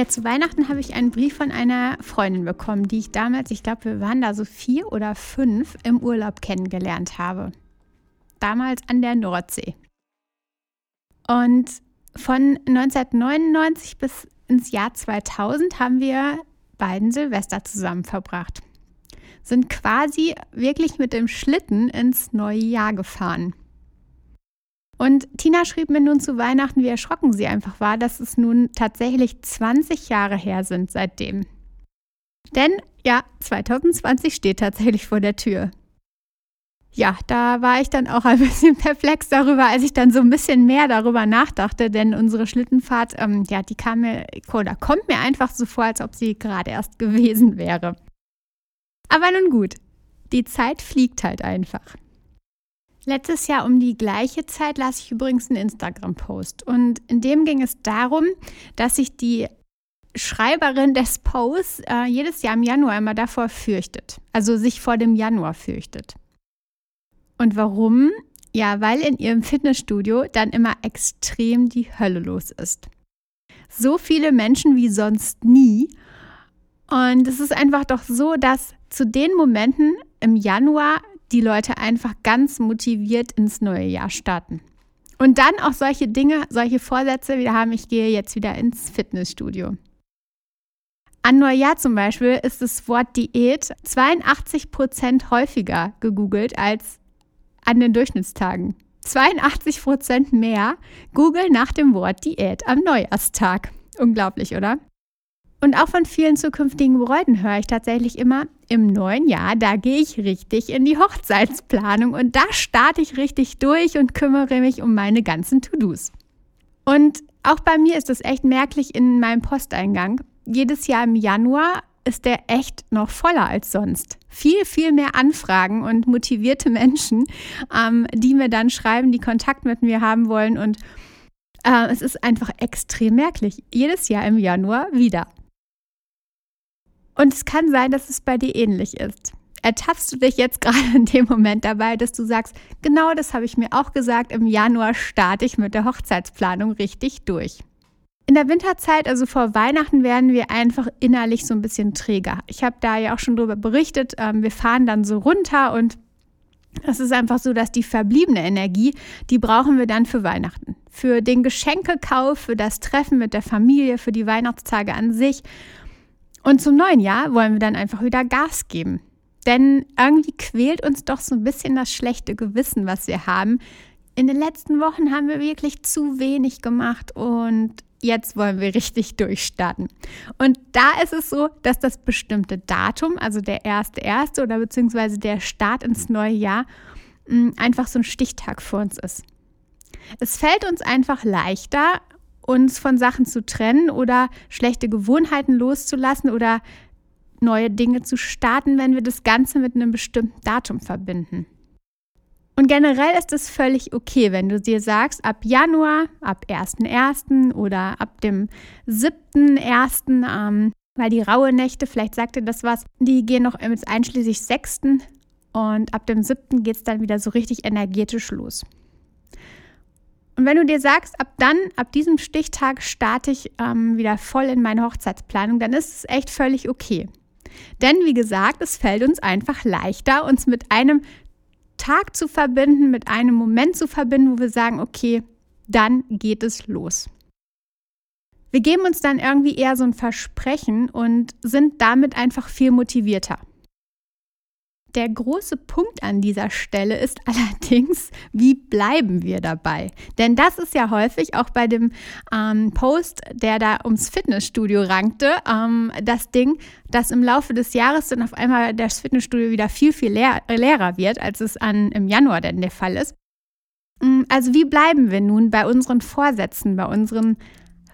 Ja, zu Weihnachten habe ich einen Brief von einer Freundin bekommen, die ich damals, ich glaube, wir waren da so vier oder fünf im Urlaub kennengelernt habe. Damals an der Nordsee. Und von 1999 bis ins Jahr 2000 haben wir beiden Silvester zusammen verbracht. Sind quasi wirklich mit dem Schlitten ins neue Jahr gefahren. Und Tina schrieb mir nun zu Weihnachten, wie erschrocken sie einfach war, dass es nun tatsächlich 20 Jahre her sind seitdem. Denn ja, 2020 steht tatsächlich vor der Tür. Ja, da war ich dann auch ein bisschen perplex darüber, als ich dann so ein bisschen mehr darüber nachdachte, denn unsere Schlittenfahrt, ähm, ja, die kam mir oder kommt mir einfach so vor, als ob sie gerade erst gewesen wäre. Aber nun gut, die Zeit fliegt halt einfach. Letztes Jahr um die gleiche Zeit las ich übrigens einen Instagram-Post und in dem ging es darum, dass sich die Schreiberin des Posts äh, jedes Jahr im Januar immer davor fürchtet, also sich vor dem Januar fürchtet. Und warum? Ja, weil in ihrem Fitnessstudio dann immer extrem die Hölle los ist. So viele Menschen wie sonst nie. Und es ist einfach doch so, dass zu den Momenten im Januar die Leute einfach ganz motiviert ins neue Jahr starten. Und dann auch solche Dinge, solche Vorsätze wieder haben, ich gehe jetzt wieder ins Fitnessstudio. An Neujahr zum Beispiel ist das Wort Diät 82 Prozent häufiger gegoogelt als an den Durchschnittstagen. 82 Prozent mehr Google nach dem Wort Diät am Neujahrstag. Unglaublich, oder? Und auch von vielen zukünftigen Bräuten höre ich tatsächlich immer, im neuen Jahr, da gehe ich richtig in die Hochzeitsplanung und da starte ich richtig durch und kümmere mich um meine ganzen To-Dos. Und auch bei mir ist das echt merklich in meinem Posteingang. Jedes Jahr im Januar ist der echt noch voller als sonst. Viel, viel mehr Anfragen und motivierte Menschen, ähm, die mir dann schreiben, die Kontakt mit mir haben wollen. Und äh, es ist einfach extrem merklich. Jedes Jahr im Januar wieder. Und es kann sein, dass es bei dir ähnlich ist. Ertappst du dich jetzt gerade in dem Moment dabei, dass du sagst, genau das habe ich mir auch gesagt, im Januar starte ich mit der Hochzeitsplanung richtig durch. In der Winterzeit, also vor Weihnachten, werden wir einfach innerlich so ein bisschen träger. Ich habe da ja auch schon drüber berichtet. Ähm, wir fahren dann so runter und es ist einfach so, dass die verbliebene Energie, die brauchen wir dann für Weihnachten. Für den Geschenkekauf, für das Treffen mit der Familie, für die Weihnachtstage an sich. Und zum neuen Jahr wollen wir dann einfach wieder Gas geben. Denn irgendwie quält uns doch so ein bisschen das schlechte Gewissen, was wir haben. In den letzten Wochen haben wir wirklich zu wenig gemacht und jetzt wollen wir richtig durchstarten. Und da ist es so, dass das bestimmte Datum, also der erste erste oder beziehungsweise der Start ins neue Jahr, mm, einfach so ein Stichtag für uns ist. Es fällt uns einfach leichter, uns von Sachen zu trennen oder schlechte Gewohnheiten loszulassen oder neue Dinge zu starten, wenn wir das Ganze mit einem bestimmten Datum verbinden. Und generell ist es völlig okay, wenn du dir sagst, ab Januar, ab 1.1. oder ab dem 7.1., ähm, weil die raue Nächte, vielleicht sagt dir das was, die gehen noch einschließlich 6. Und ab dem 7. geht es dann wieder so richtig energetisch los. Und wenn du dir sagst, ab dann, ab diesem Stichtag starte ich ähm, wieder voll in meine Hochzeitsplanung, dann ist es echt völlig okay. Denn wie gesagt, es fällt uns einfach leichter, uns mit einem Tag zu verbinden, mit einem Moment zu verbinden, wo wir sagen, okay, dann geht es los. Wir geben uns dann irgendwie eher so ein Versprechen und sind damit einfach viel motivierter. Der große Punkt an dieser Stelle ist allerdings, wie bleiben wir dabei? Denn das ist ja häufig auch bei dem ähm, Post, der da ums Fitnessstudio rankte, ähm, das Ding, dass im Laufe des Jahres dann auf einmal das Fitnessstudio wieder viel, viel leer, leerer wird, als es an, im Januar denn der Fall ist. Mm, also wie bleiben wir nun bei unseren Vorsätzen, bei unseren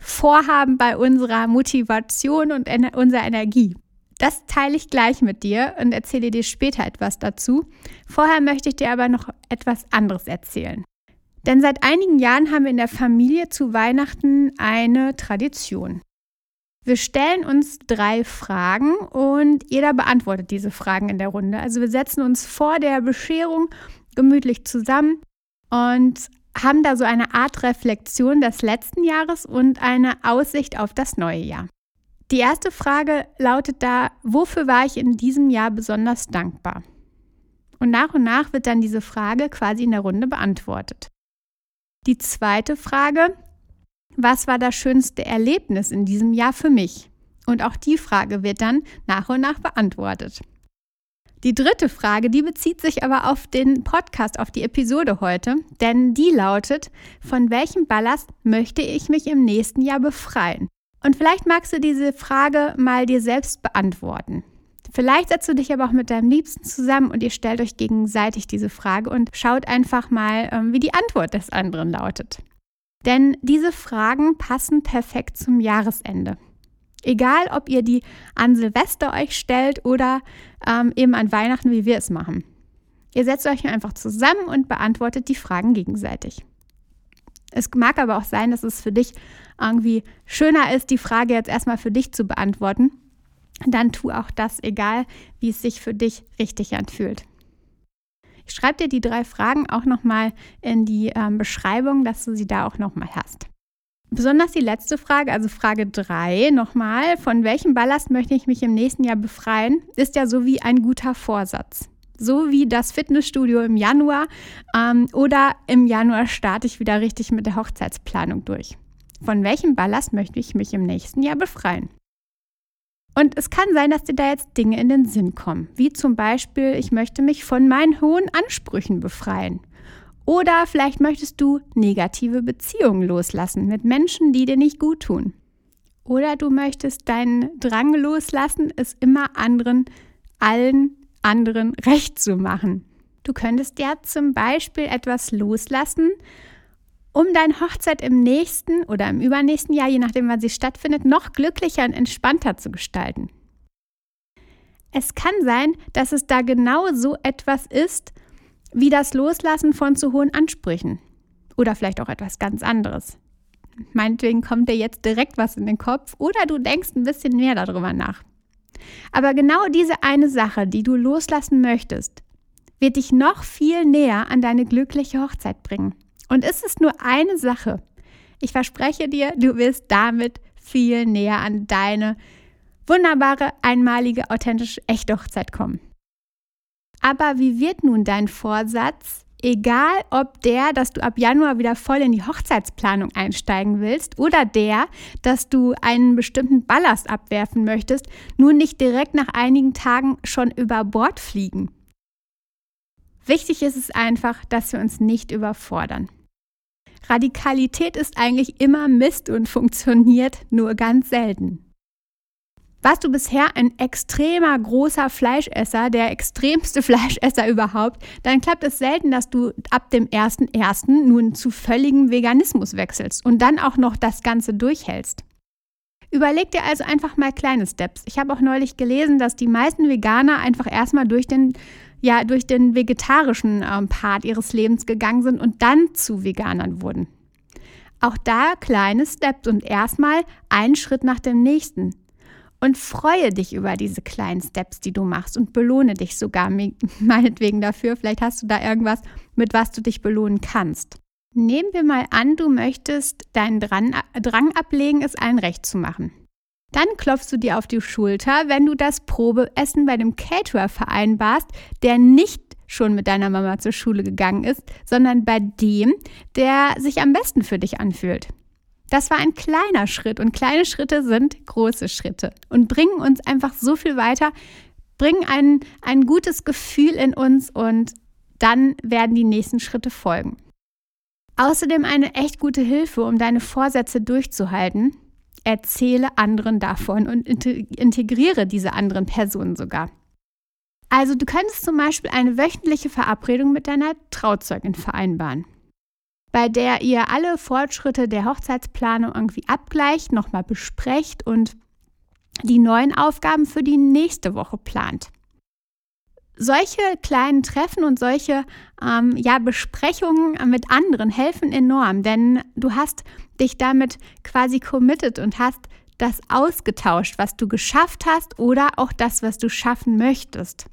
Vorhaben, bei unserer Motivation und ener unserer Energie? Das teile ich gleich mit dir und erzähle dir später etwas dazu. Vorher möchte ich dir aber noch etwas anderes erzählen. Denn seit einigen Jahren haben wir in der Familie zu Weihnachten eine Tradition. Wir stellen uns drei Fragen und jeder beantwortet diese Fragen in der Runde. Also wir setzen uns vor der Bescherung gemütlich zusammen und haben da so eine Art Reflexion des letzten Jahres und eine Aussicht auf das neue Jahr. Die erste Frage lautet da, wofür war ich in diesem Jahr besonders dankbar? Und nach und nach wird dann diese Frage quasi in der Runde beantwortet. Die zweite Frage, was war das schönste Erlebnis in diesem Jahr für mich? Und auch die Frage wird dann nach und nach beantwortet. Die dritte Frage, die bezieht sich aber auf den Podcast, auf die Episode heute, denn die lautet, von welchem Ballast möchte ich mich im nächsten Jahr befreien? Und vielleicht magst du diese Frage mal dir selbst beantworten. Vielleicht setzt du dich aber auch mit deinem Liebsten zusammen und ihr stellt euch gegenseitig diese Frage und schaut einfach mal, ähm, wie die Antwort des anderen lautet. Denn diese Fragen passen perfekt zum Jahresende. Egal, ob ihr die an Silvester euch stellt oder ähm, eben an Weihnachten, wie wir es machen. Ihr setzt euch einfach zusammen und beantwortet die Fragen gegenseitig. Es mag aber auch sein, dass es für dich irgendwie schöner ist, die Frage jetzt erstmal für dich zu beantworten. Dann tu auch das, egal wie es sich für dich richtig anfühlt. Ich schreibe dir die drei Fragen auch nochmal in die ähm, Beschreibung, dass du sie da auch nochmal hast. Besonders die letzte Frage, also Frage 3 nochmal, von welchem Ballast möchte ich mich im nächsten Jahr befreien, ist ja so wie ein guter Vorsatz. So wie das Fitnessstudio im Januar ähm, oder im Januar starte ich wieder richtig mit der Hochzeitsplanung durch. Von welchem Ballast möchte ich mich im nächsten Jahr befreien? Und es kann sein, dass dir da jetzt Dinge in den Sinn kommen, wie zum Beispiel, ich möchte mich von meinen hohen Ansprüchen befreien. Oder vielleicht möchtest du negative Beziehungen loslassen mit Menschen, die dir nicht gut tun. Oder du möchtest deinen Drang loslassen, es immer anderen, allen anderen recht zu machen. Du könntest ja zum Beispiel etwas loslassen, um deine Hochzeit im nächsten oder im übernächsten Jahr, je nachdem wann sie stattfindet, noch glücklicher und entspannter zu gestalten. Es kann sein, dass es da genau so etwas ist, wie das Loslassen von zu hohen Ansprüchen. Oder vielleicht auch etwas ganz anderes. Meinetwegen kommt dir jetzt direkt was in den Kopf oder du denkst ein bisschen mehr darüber nach. Aber genau diese eine Sache, die du loslassen möchtest, wird dich noch viel näher an deine glückliche Hochzeit bringen. Und es ist nur eine Sache. Ich verspreche dir, du wirst damit viel näher an deine wunderbare, einmalige, authentische, echte Hochzeit kommen. Aber wie wird nun dein Vorsatz, egal ob der, dass du ab Januar wieder voll in die Hochzeitsplanung einsteigen willst oder der, dass du einen bestimmten Ballast abwerfen möchtest, nun nicht direkt nach einigen Tagen schon über Bord fliegen? Wichtig ist es einfach, dass wir uns nicht überfordern. Radikalität ist eigentlich immer Mist und funktioniert nur ganz selten. Warst du bisher ein extremer großer Fleischesser, der extremste Fleischesser überhaupt, dann klappt es selten, dass du ab dem 1.1. nun zu völligem Veganismus wechselst und dann auch noch das Ganze durchhältst. Überleg dir also einfach mal kleine Steps. Ich habe auch neulich gelesen, dass die meisten Veganer einfach erstmal durch den, ja, durch den vegetarischen ähm, Part ihres Lebens gegangen sind und dann zu Veganern wurden. Auch da kleine Steps und erstmal einen Schritt nach dem nächsten. Und freue dich über diese kleinen Steps, die du machst und belohne dich sogar meinetwegen dafür. Vielleicht hast du da irgendwas, mit was du dich belohnen kannst. Nehmen wir mal an, du möchtest deinen Drang, Drang ablegen, es allen recht zu machen. Dann klopfst du dir auf die Schulter, wenn du das Probeessen bei dem Caterer vereinbarst, der nicht schon mit deiner Mama zur Schule gegangen ist, sondern bei dem, der sich am besten für dich anfühlt. Das war ein kleiner Schritt und kleine Schritte sind große Schritte und bringen uns einfach so viel weiter, bringen ein, ein gutes Gefühl in uns und dann werden die nächsten Schritte folgen. Außerdem eine echt gute Hilfe, um deine Vorsätze durchzuhalten. Erzähle anderen davon und integriere diese anderen Personen sogar. Also du könntest zum Beispiel eine wöchentliche Verabredung mit deiner Trauzeugin vereinbaren, bei der ihr alle Fortschritte der Hochzeitsplanung irgendwie abgleicht, nochmal besprecht und die neuen Aufgaben für die nächste Woche plant. Solche kleinen Treffen und solche ähm, ja, Besprechungen mit anderen helfen enorm, denn du hast dich damit quasi committed und hast das ausgetauscht, was du geschafft hast oder auch das, was du schaffen möchtest.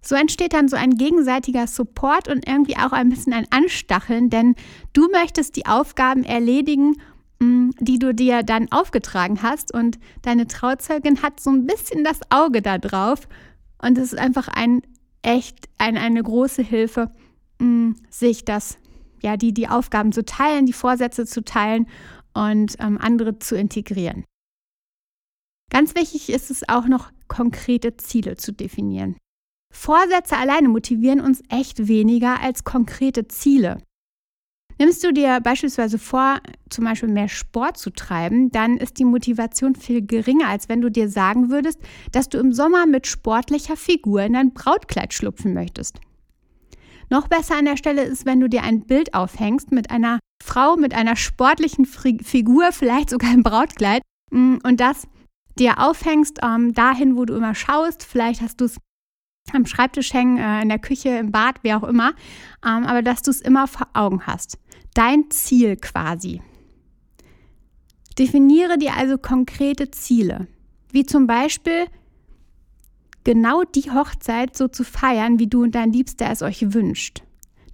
So entsteht dann so ein gegenseitiger Support und irgendwie auch ein bisschen ein Anstacheln, denn du möchtest die Aufgaben erledigen, mm, die du dir dann aufgetragen hast und deine Trauzeugin hat so ein bisschen das Auge da drauf und es ist einfach ein echt ein, eine große Hilfe, mm, sich das, ja, die, die Aufgaben zu teilen, die Vorsätze zu teilen und ähm, andere zu integrieren. Ganz wichtig ist es auch noch, konkrete Ziele zu definieren. Vorsätze alleine motivieren uns echt weniger als konkrete Ziele. Nimmst du dir beispielsweise vor, zum Beispiel mehr Sport zu treiben, dann ist die Motivation viel geringer, als wenn du dir sagen würdest, dass du im Sommer mit sportlicher Figur in ein Brautkleid schlupfen möchtest. Noch besser an der Stelle ist, wenn du dir ein Bild aufhängst mit einer Frau mit einer sportlichen Figur, vielleicht sogar im Brautkleid, mm, und das dir aufhängst ähm, dahin, wo du immer schaust. Vielleicht hast du es am Schreibtisch hängen, äh, in der Küche, im Bad, wie auch immer, ähm, aber dass du es immer vor Augen hast. Dein Ziel quasi. Definiere dir also konkrete Ziele, wie zum Beispiel genau die Hochzeit so zu feiern, wie du und dein Liebster es euch wünscht.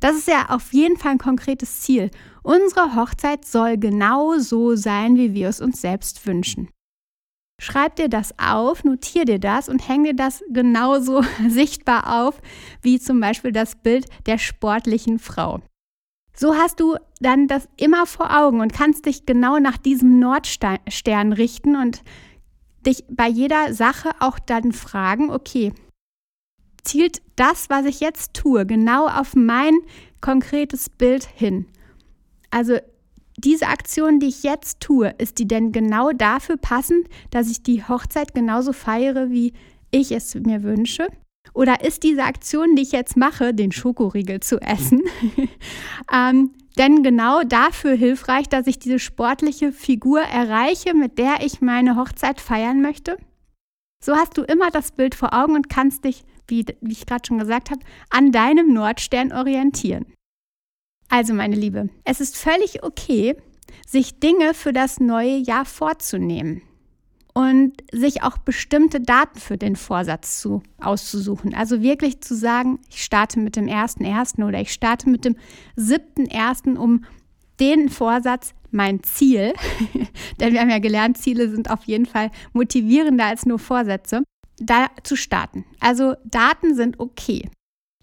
Das ist ja auf jeden Fall ein konkretes Ziel. Unsere Hochzeit soll genau so sein, wie wir es uns selbst wünschen. Schreib dir das auf, notier dir das und häng dir das genauso sichtbar auf, wie zum Beispiel das Bild der sportlichen Frau. So hast du dann das immer vor Augen und kannst dich genau nach diesem Nordstern richten und dich bei jeder Sache auch dann fragen, okay, zielt das, was ich jetzt tue, genau auf mein konkretes Bild hin? Also diese Aktion, die ich jetzt tue, ist die denn genau dafür passend, dass ich die Hochzeit genauso feiere, wie ich es mir wünsche? Oder ist diese Aktion, die ich jetzt mache, den Schokoriegel zu essen, ähm, denn genau dafür hilfreich, dass ich diese sportliche Figur erreiche, mit der ich meine Hochzeit feiern möchte? So hast du immer das Bild vor Augen und kannst dich, wie, wie ich gerade schon gesagt habe, an deinem Nordstern orientieren. Also, meine Liebe, es ist völlig okay, sich Dinge für das neue Jahr vorzunehmen und sich auch bestimmte Daten für den Vorsatz zu, auszusuchen. Also wirklich zu sagen, ich starte mit dem 1.1. oder ich starte mit dem 7.1., um den Vorsatz, mein Ziel, denn wir haben ja gelernt, Ziele sind auf jeden Fall motivierender als nur Vorsätze, da zu starten. Also Daten sind okay,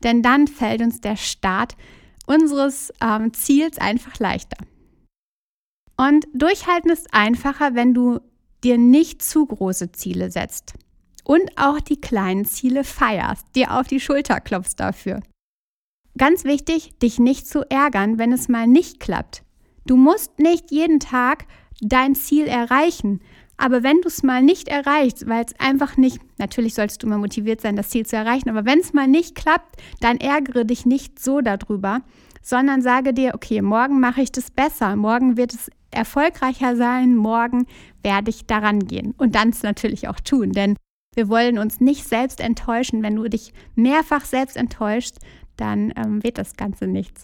denn dann fällt uns der Start unseres ähm, Ziels einfach leichter. Und durchhalten ist einfacher, wenn du dir nicht zu große Ziele setzt und auch die kleinen Ziele feierst, dir auf die Schulter klopfst dafür. Ganz wichtig, dich nicht zu ärgern, wenn es mal nicht klappt. Du musst nicht jeden Tag dein Ziel erreichen, aber wenn du es mal nicht erreichst, weil es einfach nicht, natürlich solltest du mal motiviert sein, das Ziel zu erreichen, aber wenn es mal nicht klappt, dann ärgere dich nicht so darüber, sondern sage dir, okay, morgen mache ich das besser, morgen wird es erfolgreicher sein, morgen werde ich daran gehen und dann es natürlich auch tun, denn wir wollen uns nicht selbst enttäuschen. Wenn du dich mehrfach selbst enttäuscht, dann ähm, wird das Ganze nichts.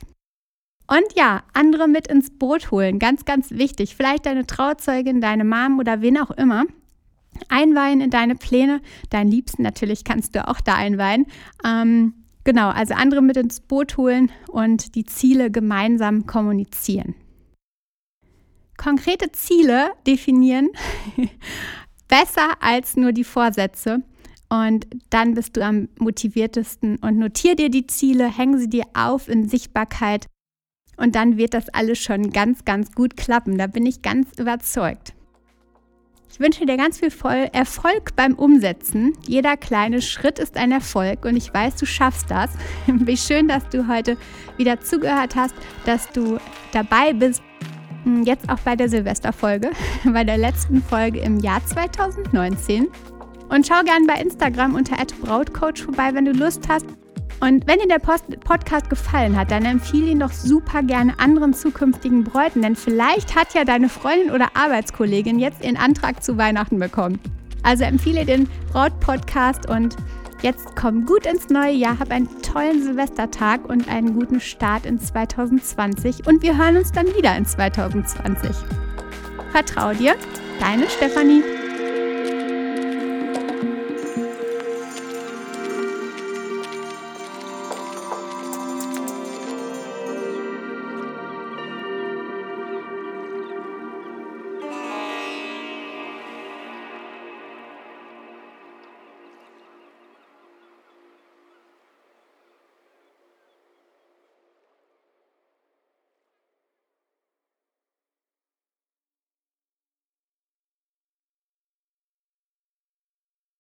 Und ja, andere mit ins Boot holen, ganz, ganz wichtig. Vielleicht deine Trauzeugin, deine Mom oder wen auch immer. Einweihen in deine Pläne. Deinen Liebsten natürlich kannst du auch da einweihen. Ähm, genau, also andere mit ins Boot holen und die Ziele gemeinsam kommunizieren. Konkrete Ziele definieren besser als nur die Vorsätze. Und dann bist du am motiviertesten und notier dir die Ziele, häng sie dir auf in Sichtbarkeit und dann wird das alles schon ganz, ganz gut klappen. Da bin ich ganz überzeugt. Ich wünsche dir ganz viel Erfolg beim Umsetzen. Jeder kleine Schritt ist ein Erfolg und ich weiß, du schaffst das. Wie schön, dass du heute wieder zugehört hast, dass du dabei bist. Hm, jetzt auch bei der Silvesterfolge, bei der letzten Folge im Jahr 2019. Und schau gerne bei Instagram unter @brautcoach vorbei, wenn du Lust hast, und wenn dir der Post Podcast gefallen hat, dann empfehle ihn doch super gerne anderen zukünftigen Bräuten, denn vielleicht hat ja deine Freundin oder Arbeitskollegin jetzt ihren Antrag zu Weihnachten bekommen. Also empfehle den Braut-Podcast und jetzt komm gut ins neue Jahr, hab einen tollen Silvestertag und einen guten Start in 2020 und wir hören uns dann wieder in 2020. Vertrau dir, deine Stefanie.